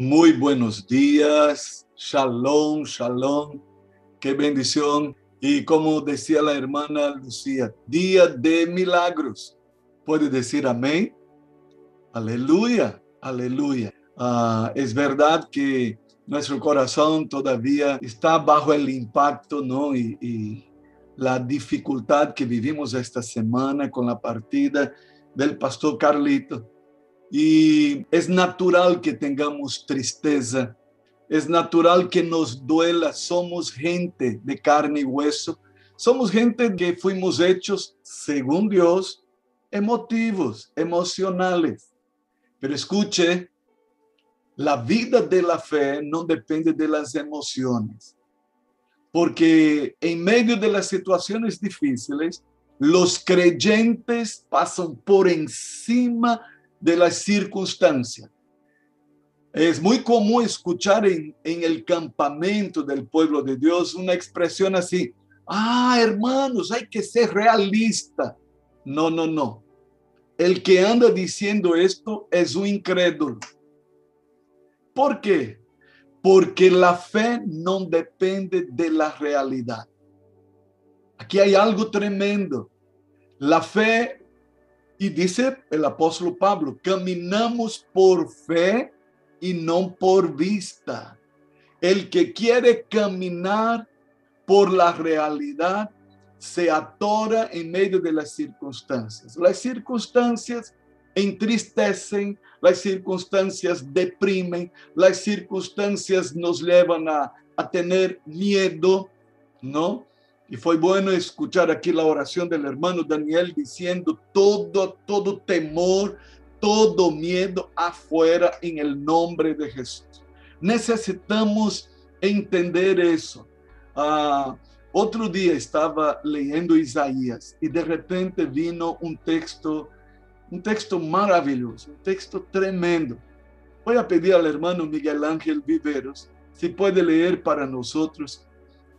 Muy buenos días, shalom, shalom, qué bendición. Y como decía la hermana Lucía, día de milagros. ¿Puede decir amén? Aleluya, aleluya. Uh, es verdad que nuestro corazón todavía está bajo el impacto, ¿no? Y la dificultad que vivimos esta semana con la partida del pastor Carlito. Y es natural que tengamos tristeza, es natural que nos duela, somos gente de carne y hueso, somos gente que fuimos hechos según Dios, emotivos, emocionales. Pero escuche, la vida de la fe no depende de las emociones, porque en medio de las situaciones difíciles, los creyentes pasan por encima de las circunstancias. Es muy común escuchar en, en, el campamento del pueblo de Dios una expresión así, ah, hermanos, hay que ser realista. No, no, no. El que anda diciendo esto es un incrédulo. ¿Por qué? Porque la fe no depende de la realidad. Aquí hay algo tremendo. La fe y dice el apóstol Pablo, caminamos por fe y no por vista. El que quiere caminar por la realidad se atora en medio de las circunstancias. Las circunstancias entristecen, las circunstancias deprimen, las circunstancias nos llevan a, a tener miedo, ¿no? Y fue bueno escuchar aquí la oración del hermano Daniel diciendo todo, todo temor, todo miedo afuera en el nombre de Jesús. Necesitamos entender eso. Uh, otro día estaba leyendo Isaías y de repente vino un texto, un texto maravilloso, un texto tremendo. Voy a pedir al hermano Miguel Ángel Viveros si puede leer para nosotros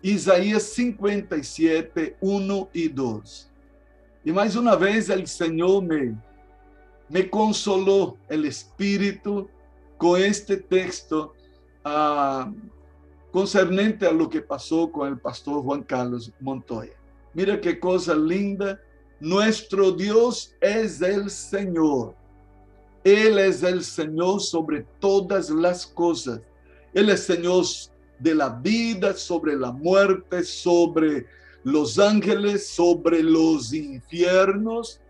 Isaías 57, 1 e 2. E mais uma vez, o Senhor me, me consolou, o Espírito, com este texto ah, concernente a lo que passou com o pastor Juan Carlos Montoya. Mira que coisa linda. Nuestro Deus é o Senhor. Ele é o Senhor sobre todas as coisas. Ele é Senhor de la vida, sobre la muerte, sobre los ángeles, sobre los infiernos.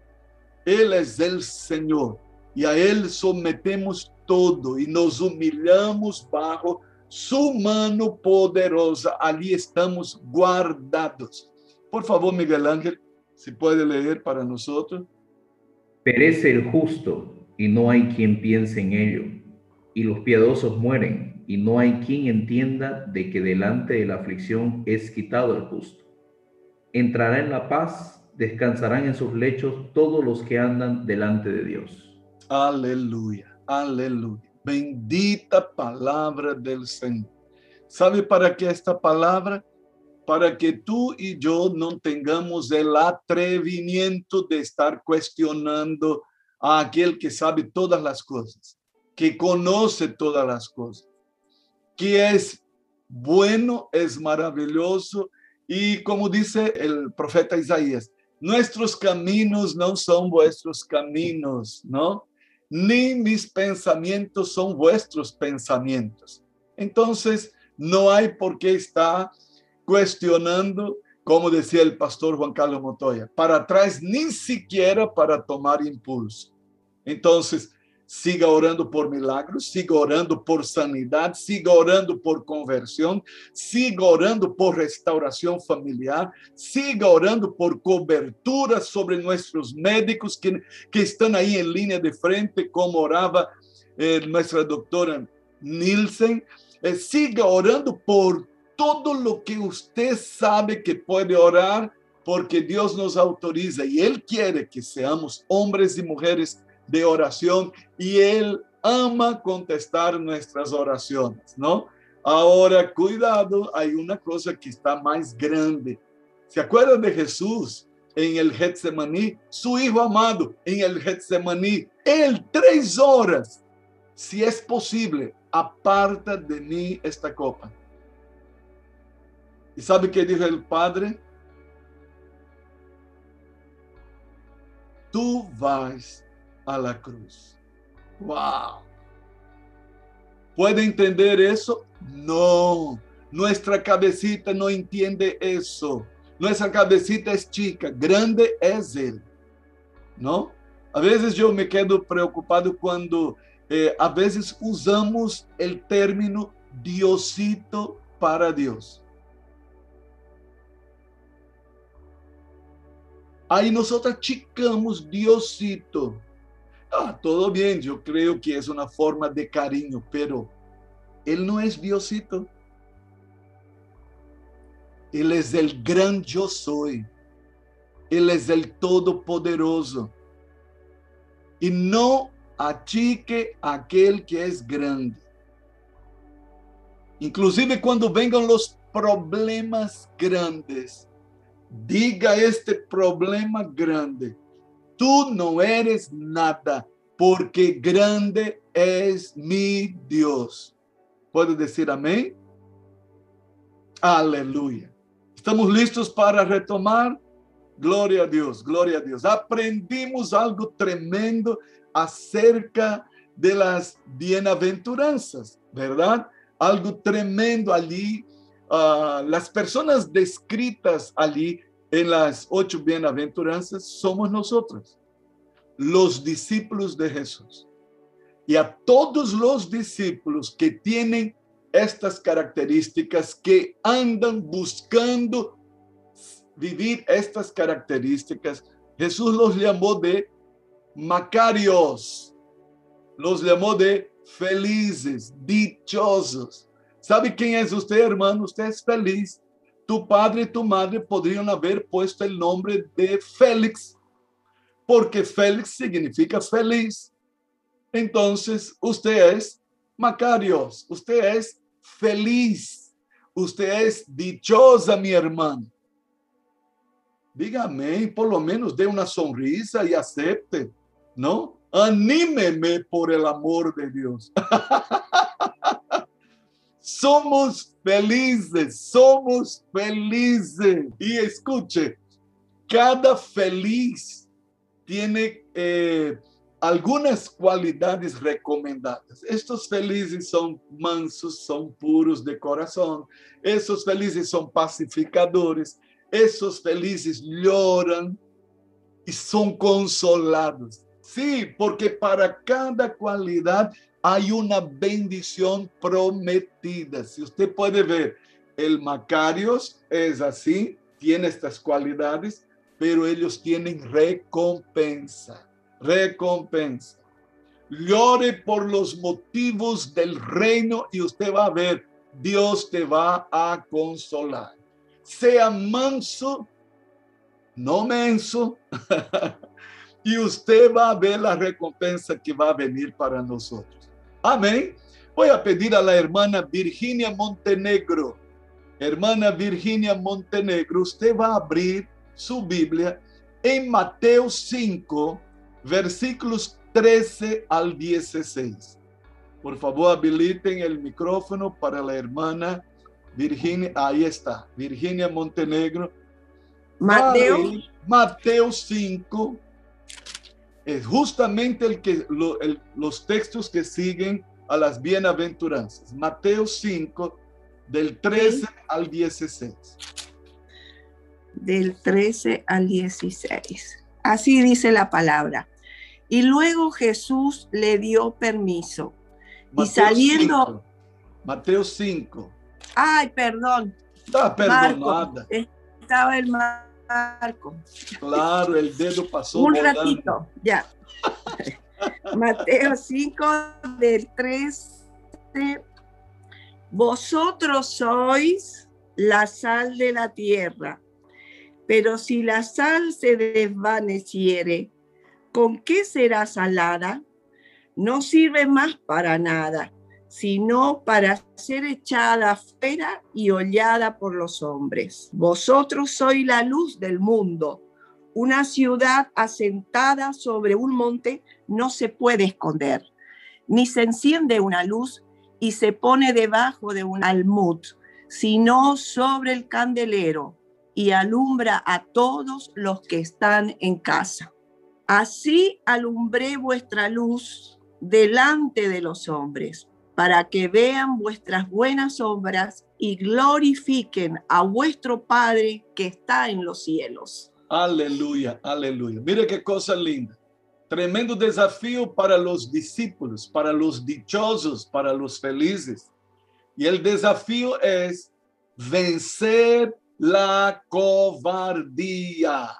Él es el Señor y a Él sometemos todo y nos humillamos bajo su mano poderosa. Allí estamos guardados. Por favor, Miguel Ángel, si puede leer para nosotros. Perece el justo y no hay quien piense en ello, y los piadosos mueren y no hay quien entienda de que delante de la aflicción es quitado el justo. Entrará en la paz, descansarán en sus lechos todos los que andan delante de Dios. Aleluya, aleluya. Bendita palabra del Señor. ¿Sabe para qué esta palabra? Para que tú y yo no tengamos el atrevimiento de estar cuestionando a aquel que sabe todas las cosas, que conoce todas las cosas que es bueno, es maravilloso y como dice el profeta Isaías, nuestros caminos no son vuestros caminos, ¿no? Ni mis pensamientos son vuestros pensamientos. Entonces, no hay por qué estar cuestionando, como decía el pastor Juan Carlos Montoya, para atrás ni siquiera para tomar impulso. Entonces, siga orando por milagros, siga orando por sanidade, siga orando por conversão, siga orando por restauração familiar, siga orando por cobertura sobre nossos médicos que, que estão aí em linha de frente, como orava eh, nossa doutora Nielsen. Eh, siga orando por todo lo que usted sabe que pode orar, porque Deus nos autoriza e Ele quer que seamos homens e mulheres de oración y Él ama contestar nuestras oraciones, ¿no? Ahora, cuidado, hay una cosa que está más grande. ¿Se acuerdan de Jesús en el Getsemaní? Su hijo amado en el Getsemaní. Él tres horas, si es posible, aparta de mí esta copa. ¿Y sabe qué dijo el Padre? Tú vas a la cruz. ¡Wow! ¿Puede entender eso? No. Nuestra cabecita no entiende eso. Nuestra cabecita es chica, grande es Él. ¿No? A veces yo me quedo preocupado cuando eh, a veces usamos el término Diosito para Dios. Aí nós achicamos Diosito. Ah, todo bien, yo creo que es una forma de cariño, pero Él no es Diosito. Él es el gran yo soy. Él es el todopoderoso. Y no achique aquel que es grande. Inclusive cuando vengan los problemas grandes, diga este problema grande, tú no eres nada, porque grande es mi Dios. ¿Puede decir amén? Aleluya. ¿Estamos listos para retomar? Gloria a Dios, gloria a Dios. Aprendimos algo tremendo acerca de las bienaventuranzas, ¿verdad? Algo tremendo allí. Uh, las personas descritas allí en las ocho bienaventuranzas somos nosotros, los discípulos de Jesús. Y a todos los discípulos que tienen estas características, que andan buscando vivir estas características, Jesús los llamó de Macarios, los llamó de felizes, dichosos. ¿Sabe quién es usted, hermano? Usted es feliz tu padre y tu madre podrían haber puesto el nombre de Félix, porque Félix significa feliz. Entonces, usted es Macarios, usted es feliz, usted es dichosa, mi hermano. Dígame, por lo menos dé una sonrisa y acepte, ¿no? Anímeme por el amor de Dios. Somos felizes, somos felizes. Y escuche, cada feliz tiene eh, algunas cualidades recomendadas. Estos felices son mansos, son puros de corazón. Esos felices son pacificadores. Esos felices lloran y son consolados. Sí, porque para cada cualidad hay una bendición prometida. Si usted puede ver, el Macarios es así, tiene estas cualidades, pero ellos tienen recompensa, recompensa. Llore por los motivos del reino y usted va a ver, Dios te va a consolar. Sea manso, no menso, y usted va a ver la recompensa que va a venir para nosotros. Amén. Voy a pedir a la hermana Virginia Montenegro. Hermana Virginia Montenegro, usted va a abrir su Biblia en Mateo 5, versículos 13 al 16. Por favor, habiliten el micrófono para la hermana Virginia. Ahí está, Virginia Montenegro. Mateo. Mateo 5, es justamente el que, los textos que siguen a las bienaventuranzas. Mateo 5, del 13 al 16. Del 13 al 16. Así dice la palabra. Y luego Jesús le dio permiso. y saliendo... Mateo 5. Ay, perdón. Está perdonada. estaba el Claro, el dedo pasó. Un ratito, ya. Mateo 5 del 3. Vosotros sois la sal de la tierra, pero si la sal se desvaneciere, ¿con qué será salada? No sirve más para nada sino para ser echada fuera y hollada por los hombres. Vosotros sois la luz del mundo. Una ciudad asentada sobre un monte no se puede esconder, ni se enciende una luz y se pone debajo de un almud, sino sobre el candelero y alumbra a todos los que están en casa. Así alumbré vuestra luz delante de los hombres, para que vean vuestras buenas obras y glorifiquen a vuestro Padre que está en los cielos. Aleluya, aleluya. Mire qué cosa linda. Tremendo desafío para los discípulos, para los dichosos, para los felices. Y el desafío es vencer la cobardía.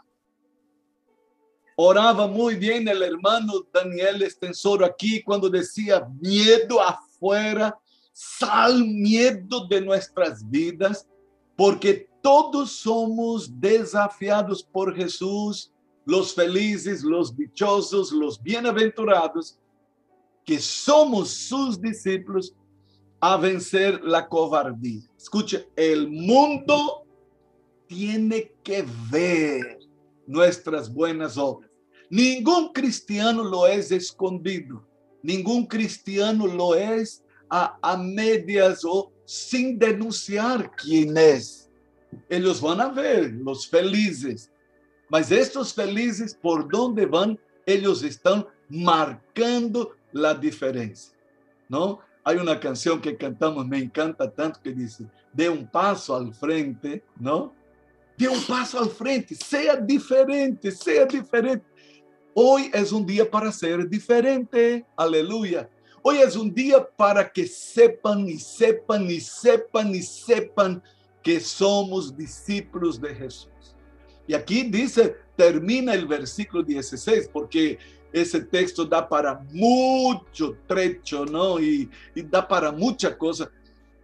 Oraba muy bien el hermano Daniel Estensoro aquí cuando decía miedo afuera, sal miedo de nuestras vidas, porque todos somos desafiados por Jesús, los felices, los dichosos, los bienaventurados, que somos sus discípulos, a vencer la cobardía. Escuche, el mundo tiene que ver nuestras buenas obras. Ningún cristiano lo es escondido. Ningún cristiano lo es a, a medias o sin denunciar quién es. Ellos van a ver los felices. Mas estos felices, por donde van, ellos están marcando la diferencia. ¿No? Hay una canción que cantamos, me encanta tanto, que dice, de un paso al frente, ¿no? De un paso al frente, sea diferente, sea diferente. Hoy es un día para ser diferente, aleluya. Hoy es un día para que sepan y sepan y sepan y sepan que somos discípulos de Jesús. Y aquí dice, termina el versículo 16, porque ese texto da para mucho trecho, ¿no? Y, da para mucha cosa.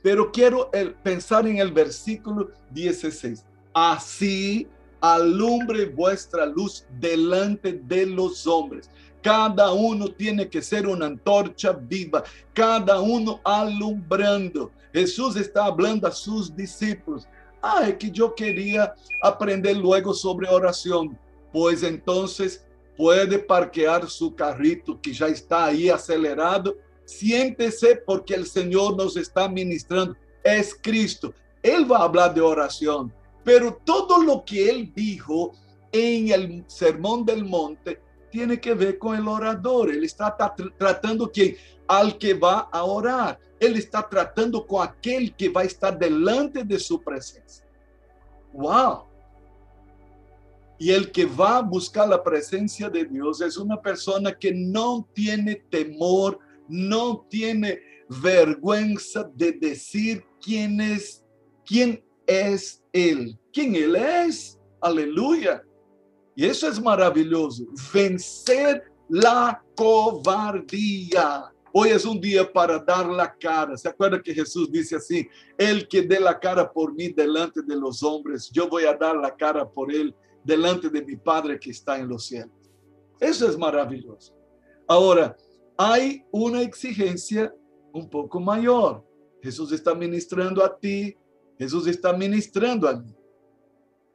Pero quiero pensar en el versículo 16. Así alumbre vuestra luz delante de los hombres. Cada uno tiene que ser una antorcha viva, cada uno alumbrando. Jesús está hablando a sus discípulos. Ah, es que yo quería aprender luego sobre oración. Pues entonces puede parquear su carrito que ya está ahí acelerado. Siéntese porque el Señor nos está ministrando. Es Cristo. Él va a hablar de oración, pero todo lo que él dijo en el Sermón del Monte tiene que ver con el orador. Él está tratando que al que va a orar. Él está tratando con aquel que va a estar delante de su presencia. Wow. Y el que va a buscar la presencia de Dios es una persona que no tiene temor, no tiene vergüenza de decir quién es, quién es Él, quién Él es. Aleluya. Y eso es maravilloso. Vencer la cobardía. Hoy es un día para dar la cara. ¿Se acuerda que Jesús dice así? El que dé la cara por mí delante de los hombres, yo voy a dar la cara por él delante de mi Padre que está en los cielos. Eso es maravilloso. Ahora, hay una exigencia un poco mayor. Jesús está ministrando a ti, Jesús está ministrando a mí.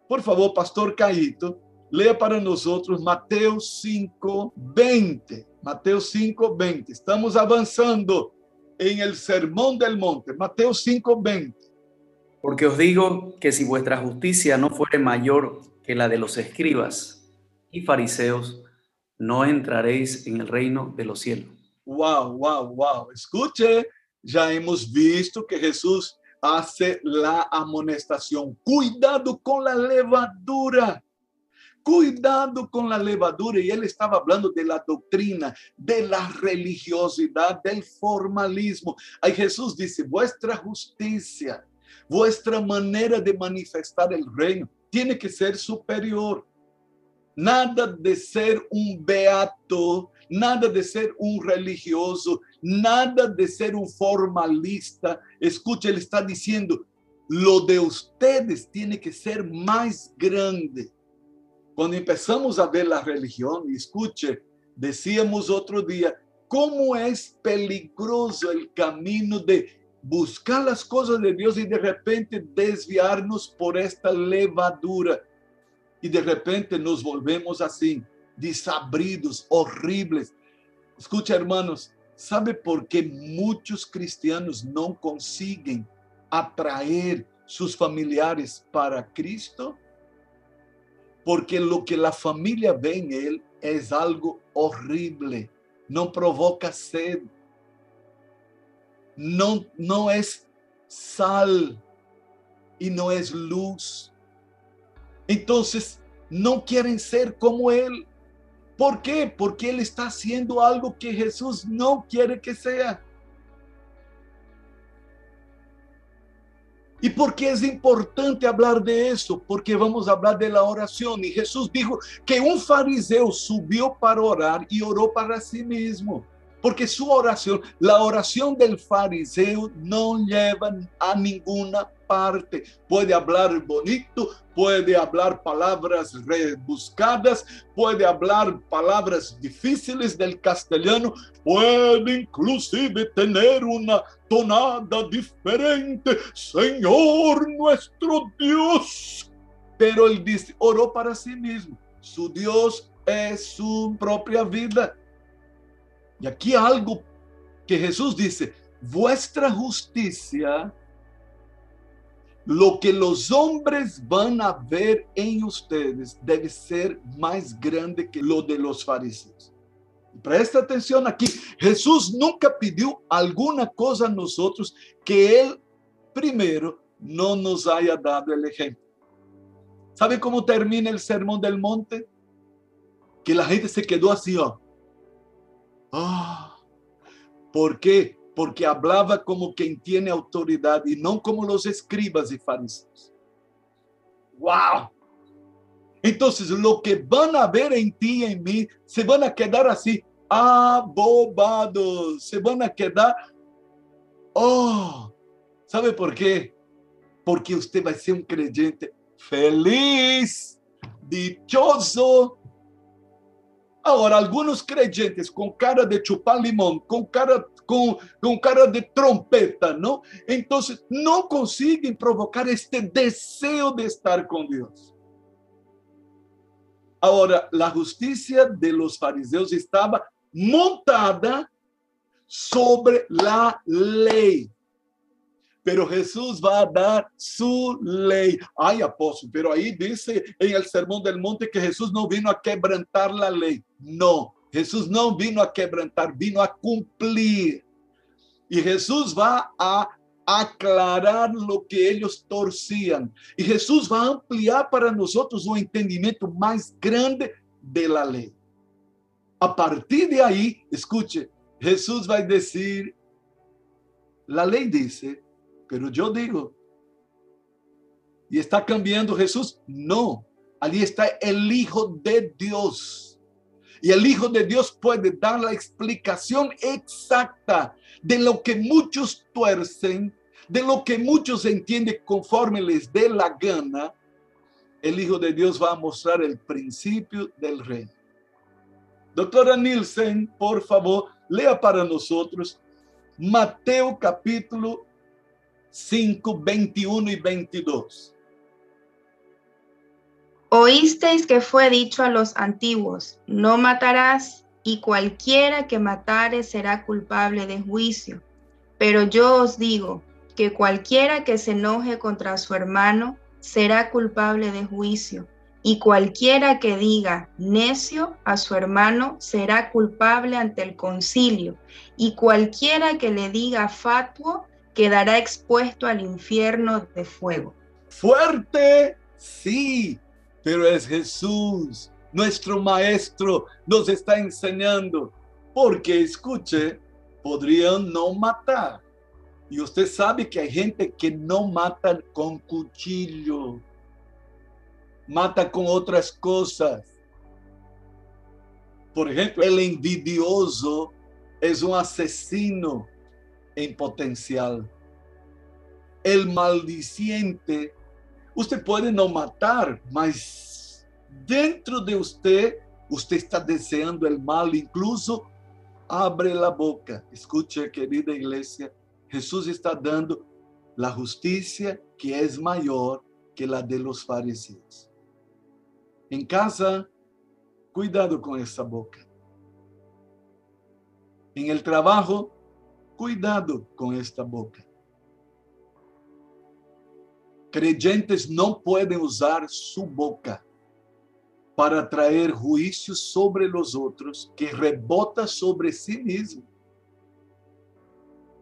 Por favor, Pastor Caíto, lea para nosotros Mateo 5, 20. Mateo 5, 20. Estamos avanzando en el Sermón del Monte. Mateo 5, 20. Porque os digo que si vuestra justicia no fuere mayor que la de los escribas y fariseos, no entraréis en el reino de los cielos. Wow, wow, wow. Escuche, ya hemos visto que Jesús hace la amonestación. Cuidado con la levadura. Cuidado con la levadura. Y él estaba hablando de la doctrina, de la religiosidad, del formalismo. Ahí Jesús dice, vuestra justicia, vuestra manera de manifestar el reino tiene que ser superior. Nada de ser un beato, nada de ser un religioso, nada de ser un formalista. Escucha, él está diciendo, lo de ustedes tiene que ser más grande. Cuando empezamos a ver la religión, escuche, decíamos otro día, cómo es peligroso el camino de buscar las cosas de Dios y de repente desviarnos por esta levadura. Y de repente nos volvemos así, desabridos, horribles. Escucha, hermanos, ¿Sabe por qué muchos cristianos no consiguen atraer sus familiares para Cristo? Porque lo que la familia ve en él es algo horrible, no provoca sed, no, no es sal y no es luz. Entonces, no quieren ser como Él. ¿Por qué? Porque Él está haciendo algo que Jesús no quiere que sea. ¿Y por qué es importante hablar de eso? Porque vamos a hablar de la oración. Y Jesús dijo que un fariseo subió para orar y oró para sí mismo. Porque su oración, la oración del fariseo no lleva a ninguna parte. Puede hablar bonito, puede hablar palabras rebuscadas, puede hablar palabras difíciles del castellano, puede inclusive tener una tonada diferente. Señor nuestro Dios. Pero él dice, oró para sí mismo. Su Dios es su propia vida. Y aquí algo que Jesús dice, vuestra justicia, lo que los hombres van a ver en ustedes debe ser más grande que lo de los fariseos. Presta atención aquí, Jesús nunca pidió alguna cosa a nosotros que Él primero no nos haya dado el ejemplo. ¿Sabe cómo termina el sermón del monte? Que la gente se quedó así, oh, ¿Por qué? Porque hablaba como quien tiene autoridad y no como los escribas y fariseos. ¡Wow! Entonces, lo que van a ver en ti y en mí, se van a quedar así, abobados, se van a quedar, oh, ¿sabe por qué? Porque usted va a ser un creyente feliz, dichoso, Ahora, algunos creyentes con cara de chupar limón, con cara, con, con cara de trompeta, ¿no? Entonces, no consiguen provocar este deseo de estar con Dios. Ahora, la justicia de los fariseos estaba montada sobre la ley pero Jesús va a dar su ley. Ay, apóstol, pero ahí dice en el Sermón del Monte que Jesús no vino a quebrantar la ley. No, Jesús no vino a quebrantar, vino a cumplir. Y Jesús va a aclarar lo que ellos torcían. Y Jesús va a ampliar para nosotros un entendimiento más grande de la ley. A partir de ahí, escuche, Jesús va a decir, la ley dice pero yo digo, ¿y está cambiando Jesús? No, allí está el Hijo de Dios. Y el Hijo de Dios puede dar la explicación exacta de lo que muchos tuercen, de lo que muchos entienden conforme les dé la gana. El Hijo de Dios va a mostrar el principio del reino. Doctora Nielsen, por favor, lea para nosotros Mateo capítulo 5, 21 y 22. Oísteis que fue dicho a los antiguos, no matarás, y cualquiera que matare será culpable de juicio. Pero yo os digo que cualquiera que se enoje contra su hermano será culpable de juicio, y cualquiera que diga necio a su hermano será culpable ante el concilio, y cualquiera que le diga fatuo quedará expuesto al infierno de fuego. Fuerte, sí, pero es Jesús, nuestro maestro, nos está enseñando. Porque, escuche, podrían no matar. Y usted sabe que hay gente que no mata con cuchillo, mata con otras cosas. Por ejemplo, el envidioso es un asesino en potencial. El maldiciente, usted puede no matar, mas dentro de usted, usted está deseando el mal, incluso abre la boca. Escuche, querida iglesia, Jesús está dando la justicia que es mayor que la de los fariseos. En casa, cuidado con esa boca. en el trabajo, cuidado con esta boca. Creyentes no pueden usar su boca para traer juicio sobre los otros que rebota sobre sí mismo.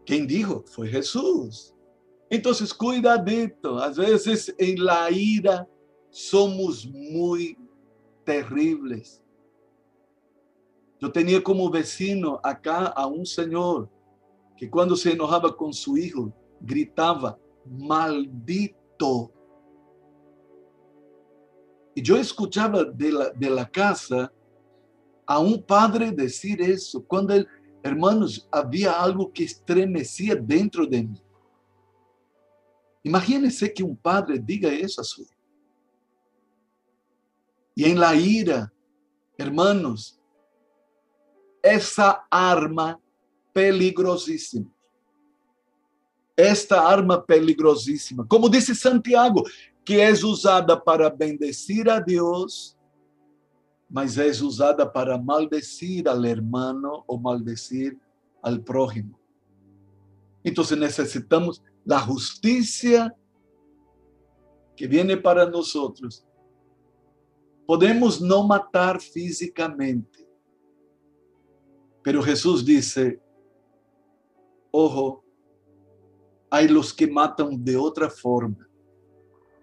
¿Quién dijo? Fue Jesús. Entonces, cuidadito. A veces en la ira somos muy terribles. Yo tenía como vecino acá a un señor que cuando se enojaba con su hijo gritaba, maldito. Y yo escuchaba de la, de la casa a un padre decir eso, cuando hermanos, había algo que estremecía dentro de mí. Imagínense que un padre diga eso a su hijo. Y en la ira, hermanos, esa arma peligrosísima. Esta arma peligrosísima, como dice Santiago, que es usada para bendecir a Dios, mas es usada para maldecir al hermano o maldecir al prójimo. Entonces necesitamos la justicia que viene para nosotros Podemos no matar físicamente, pero Jesús dice, ojo, hay los que matan de otra forma.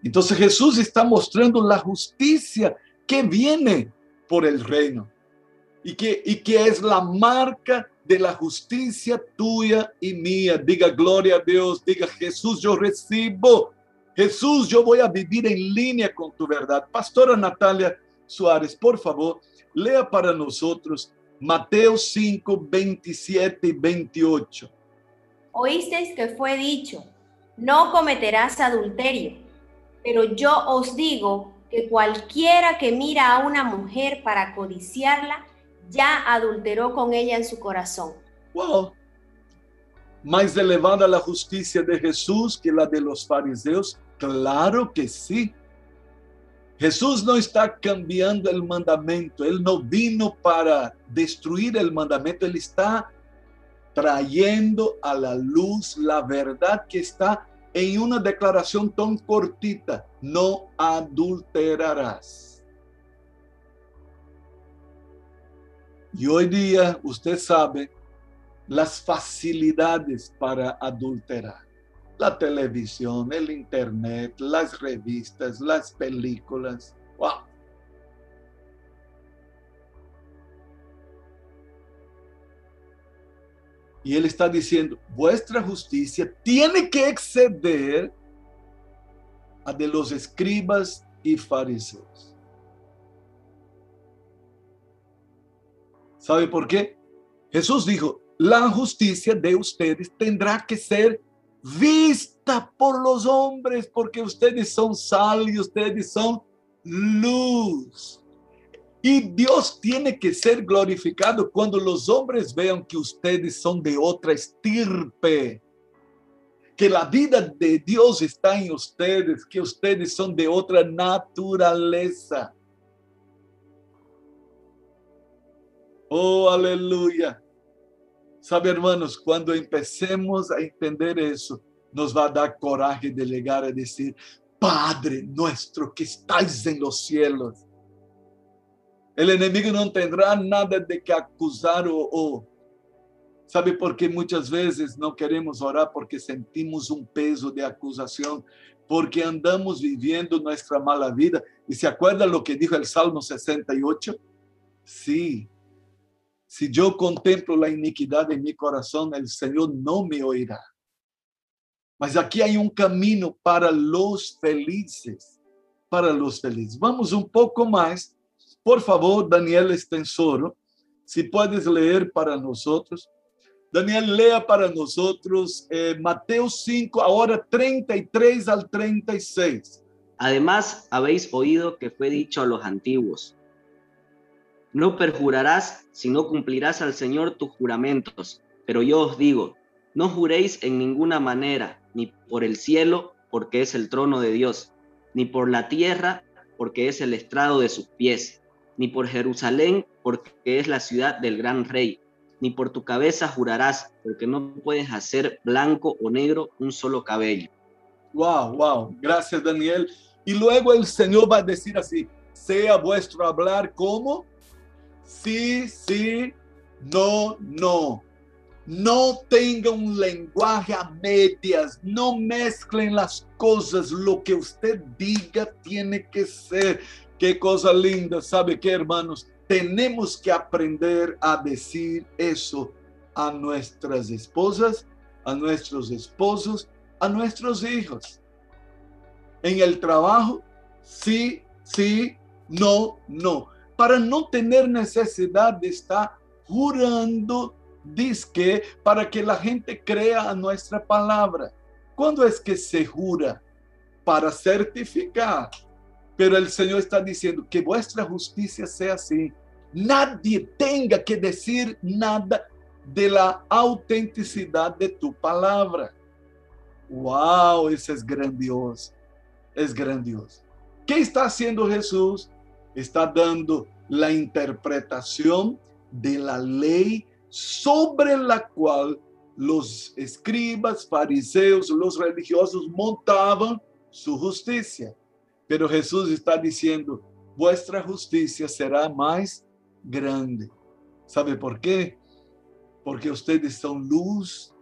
Entonces Jesús está mostrando la justicia que viene por el reino y que, y que es la marca de la justicia tuya y mía. Diga gloria a Dios, diga Jesús, yo recibo Jesús, yo voy a vivir en línea con tu verdad. Pastora Natalia Suárez, por favor, lea para nosotros Mateo 5, 27 y 28. Oísteis que fue dicho, no cometerás adulterio, pero yo os digo que cualquiera que mira a una mujer para codiciarla, ya adulteró con ella en su corazón. Wow. Más elevada la justicia de Jesús que la de los fariseos Claro que sí. Jesús no está cambiando el mandamiento, Él no vino para destruir el mandamiento, Él está trayendo a la luz la verdad que está en una declaración tan cortita, no adulterarás. Y hoy día usted sabe las facilidades para adulterar la televisión, el internet, las revistas, las películas. ¡Wow! Y él está diciendo, vuestra justicia tiene que exceder a de los escribas y fariseos. ¿Sabe por qué? Jesús dijo, la justicia de ustedes tendrá que ser vista por los hombres, porque ustedes son sal y ustedes son luz. Y Dios tiene que ser glorificado cuando los hombres vean que ustedes son de otra estirpe, que la vida de Dios está en ustedes, que ustedes son de otra naturaleza. Oh, aleluya. Sabe, hermanos, cuando empecemos a entender eso, nos va a dar coraje de llegar a decir, Padre nuestro que estáis en los cielos. El enemigo no tendrá nada de que acusar o, o ¿Sabe por qué muchas veces no queremos orar? Porque sentimos un peso de acusación, porque andamos viviendo nuestra mala vida. ¿Y se acuerda lo que dijo el Salmo 68? Sí, si yo contemplo la iniquidad en mi corazón, el Señor no me oirá. Mas aquí hay un camino para los felices, para los felices. Vamos un poco más. Por favor, Daniel Estensoro, si puedes leer para nosotros. Daniel, lea para nosotros eh, Mateo 5, ahora 33 al 36. Además, habéis oído que fue dicho a los antiguos no perjurarás, sino cumplirás al Señor tus juramentos. Pero yo os digo, no juréis en ninguna manera, ni por el cielo, porque es el trono de Dios, ni por la tierra, porque es el estrado de sus pies, ni por Jerusalén, porque es la ciudad del gran rey, ni por tu cabeza jurarás, porque no puedes hacer blanco o negro un solo cabello. Wow, wow. Gracias, Daniel. Y luego el Señor va a decir así, sea vuestro hablar como sí, sí, no, no. No tenga un lenguaje a medias, no mezclen las cosas, lo que usted diga tiene que ser. Qué cosa linda, ¿sabe qué, hermanos? Tenemos que aprender a decir eso a nuestras esposas, a nuestros esposos, a nuestros hijos. En el trabajo, sí, sí, no, no. Para no tener necesidad de estar jurando disque para que la gente crea a nuestra palabra. ¿Cuándo es que se jura? Para certificar. Pero el Señor está diciendo que vuestra justicia sea así. Nadie tenga que decir nada de la autenticidad de tu palabra. Wow, eso es grandioso. Es grandioso. ¿Qué está haciendo Jesús? Está dando la interpretación de la ley sobre la cual los escribas, fariseos, los religiosos montaban su justicia. Pero Jesús está diciendo, vuestra justicia será más grande. ¿Sabe por qué? Porque ustedes son luz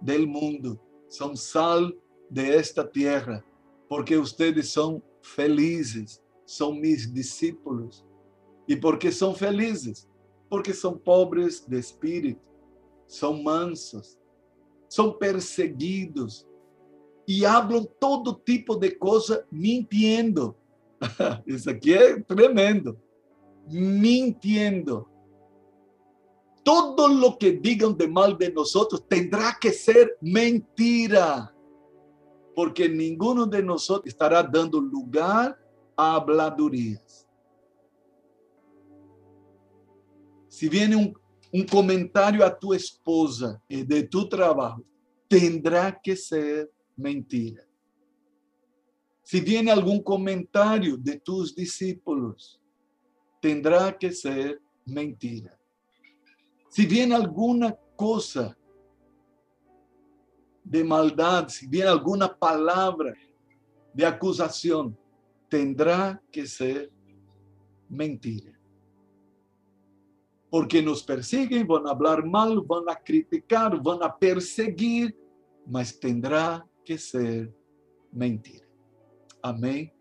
del mundo, son sal de esta tierra, porque ustedes son felizes, son mis discípulos. ¿Y por qué son felices? porque são pobres de espírito, são mansos, são perseguidos e hablam todo tipo de coisa mintiendo. Isso aqui é tremendo. Mintiendo. Todo lo que digan de mal de nosotros tendrá que ser mentira, porque ninguno de nosotros estará dando lugar a habladurías. Si viene un, un comentario a tu esposa de tu trabajo, tendrá que ser mentira. Si viene algún comentario de tus discípulos, tendrá que ser mentira. Si viene alguna cosa de maldad, si viene alguna palabra de acusación, tendrá que ser mentira porque nos persiguen, van a hablar mal, van a criticar, van a perseguir, mas tendrá que ser mentira. Amém?